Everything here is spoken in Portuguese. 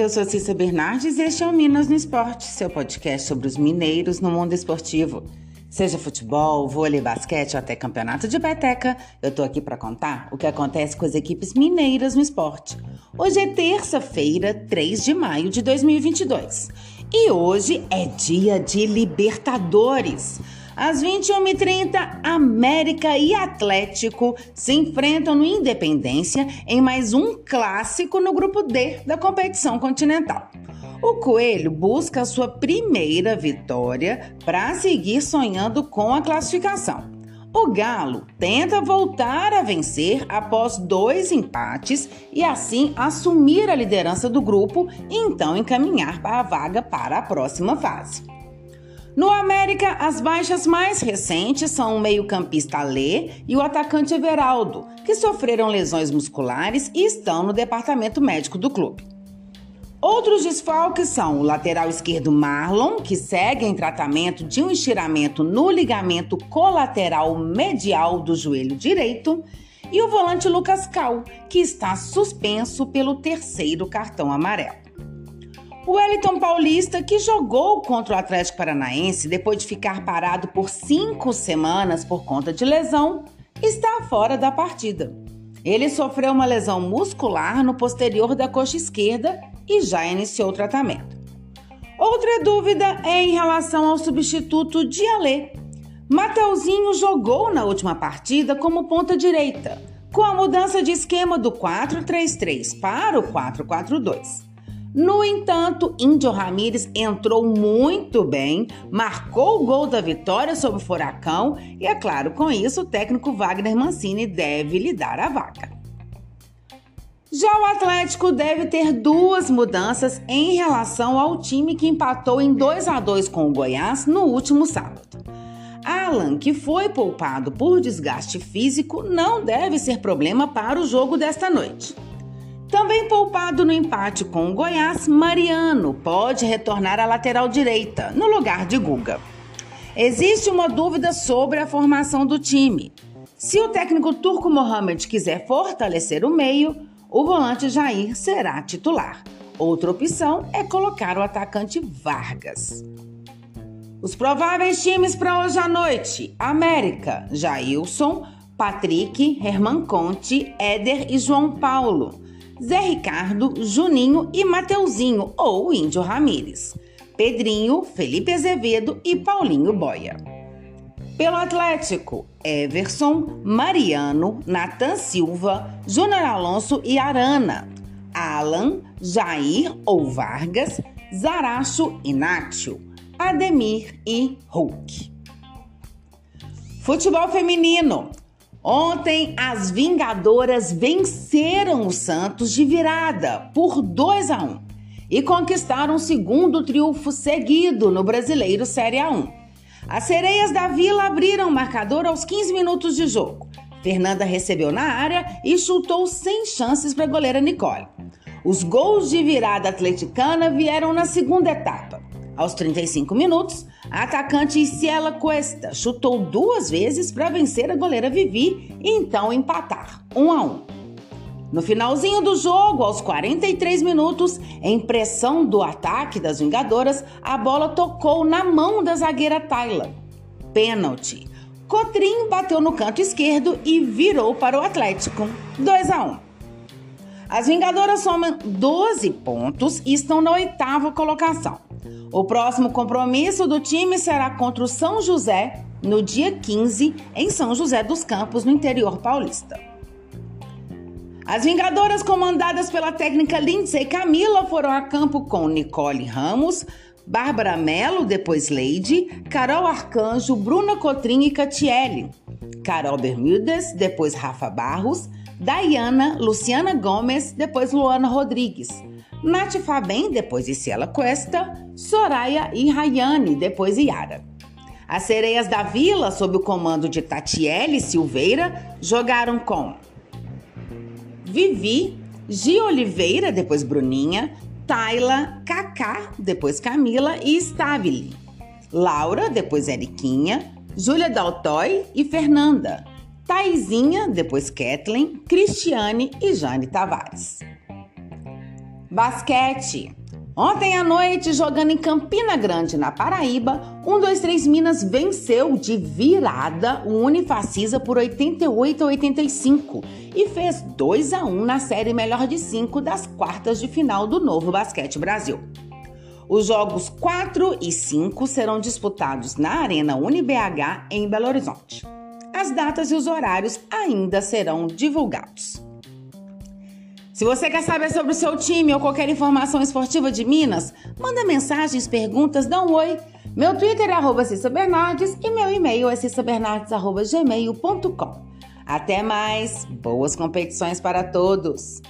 Eu sou Cissa Bernardes e este é o Minas no Esporte, seu podcast sobre os mineiros no mundo esportivo. Seja futebol, vôlei, basquete ou até campeonato de peteca, eu tô aqui para contar o que acontece com as equipes mineiras no esporte. Hoje é terça-feira, 3 de maio de 2022 e hoje é dia de Libertadores. Às 21h30, América e Atlético se enfrentam no Independência em mais um clássico no grupo D da competição continental. O Coelho busca sua primeira vitória para seguir sonhando com a classificação. O Galo tenta voltar a vencer após dois empates e assim assumir a liderança do grupo e então encaminhar a vaga para a próxima fase. No América, as baixas mais recentes são o meio-campista Alê e o atacante Everaldo, que sofreram lesões musculares e estão no departamento médico do clube. Outros desfalques são o lateral esquerdo Marlon, que segue em tratamento de um estiramento no ligamento colateral medial do joelho direito, e o volante Lucas Cal, que está suspenso pelo terceiro cartão amarelo. O Wellington Paulista, que jogou contra o Atlético Paranaense depois de ficar parado por cinco semanas por conta de lesão, está fora da partida. Ele sofreu uma lesão muscular no posterior da coxa esquerda e já iniciou o tratamento. Outra dúvida é em relação ao substituto de Alê. Mateuzinho jogou na última partida como ponta direita, com a mudança de esquema do 4-3-3 para o 4-4-2. No entanto, Índio Ramírez entrou muito bem, marcou o gol da vitória sobre o Furacão e, é claro, com isso, o técnico Wagner Mancini deve lhe dar a vaga. Já o Atlético deve ter duas mudanças em relação ao time que empatou em 2 a 2 com o Goiás no último sábado. Alan, que foi poupado por desgaste físico, não deve ser problema para o jogo desta noite. Também poupado no empate com o Goiás, Mariano pode retornar à lateral direita, no lugar de Guga. Existe uma dúvida sobre a formação do time. Se o técnico turco Mohamed quiser fortalecer o meio, o volante Jair será titular. Outra opção é colocar o atacante Vargas. Os prováveis times para hoje à noite: América, Jailson, Patrick, Herman Conte, Éder e João Paulo. Zé Ricardo, Juninho e Mateuzinho ou Índio Ramires, Pedrinho, Felipe Azevedo e Paulinho Boia. Pelo Atlético, Everson, Mariano, Natan Silva, Júnior Alonso e Arana, Alan, Jair ou Vargas, Zaracho e Nátio, Ademir e Hulk. Futebol feminino. Ontem, as Vingadoras venceram o Santos de virada por 2 a 1 e conquistaram o segundo triunfo seguido no Brasileiro Série A1. As sereias da Vila abriram o marcador aos 15 minutos de jogo. Fernanda recebeu na área e chutou sem chances para a goleira Nicole. Os gols de virada atleticana vieram na segunda etapa. Aos 35 minutos, a atacante Ciela Cuesta chutou duas vezes para vencer a goleira Vivi e então empatar, 1 um a 1. Um. No finalzinho do jogo, aos 43 minutos, em pressão do ataque das Vingadoras, a bola tocou na mão da zagueira Tayla. Pênalti. Cotrim bateu no canto esquerdo e virou para o Atlético. 2 a 1. As Vingadoras somam 12 pontos e estão na oitava colocação. O próximo compromisso do time será contra o São José, no dia 15, em São José dos Campos, no interior paulista. As Vingadoras, comandadas pela técnica Lindsay Camila, foram a campo com Nicole Ramos, Bárbara Mello, depois Leide, Carol Arcanjo, Bruna Cotrim e Catiele, Carol Bermudes, depois Rafa Barros, Dayana, Luciana Gomes, depois Luana Rodrigues. Nath Fabem, depois Ciela Cuesta, Soraya e Rayane, depois Yara. As sereias da vila, sob o comando de Tatiele Silveira, jogaram com Vivi, Gi Oliveira, depois Bruninha, Tayla, Cacá, depois Camila e Stabile. Laura, depois Eriquinha, Júlia Daltoy e Fernanda. Taizinha, depois Kathleen, Cristiane e Jane Tavares. Basquete. Ontem à noite, jogando em Campina Grande, na Paraíba, 123 Minas venceu de virada o Unifacisa por 88 a 85 e fez 2 a 1 na série melhor de 5 das quartas de final do Novo Basquete Brasil. Os jogos 4 e 5 serão disputados na Arena UniBH em Belo Horizonte. As datas e os horários ainda serão divulgados. Se você quer saber sobre o seu time ou qualquer informação esportiva de Minas, manda mensagens, perguntas, dá um oi. Meu Twitter é arroba Bernardes e meu e-mail é cissabernardes.gmail.com. Até mais! Boas competições para todos!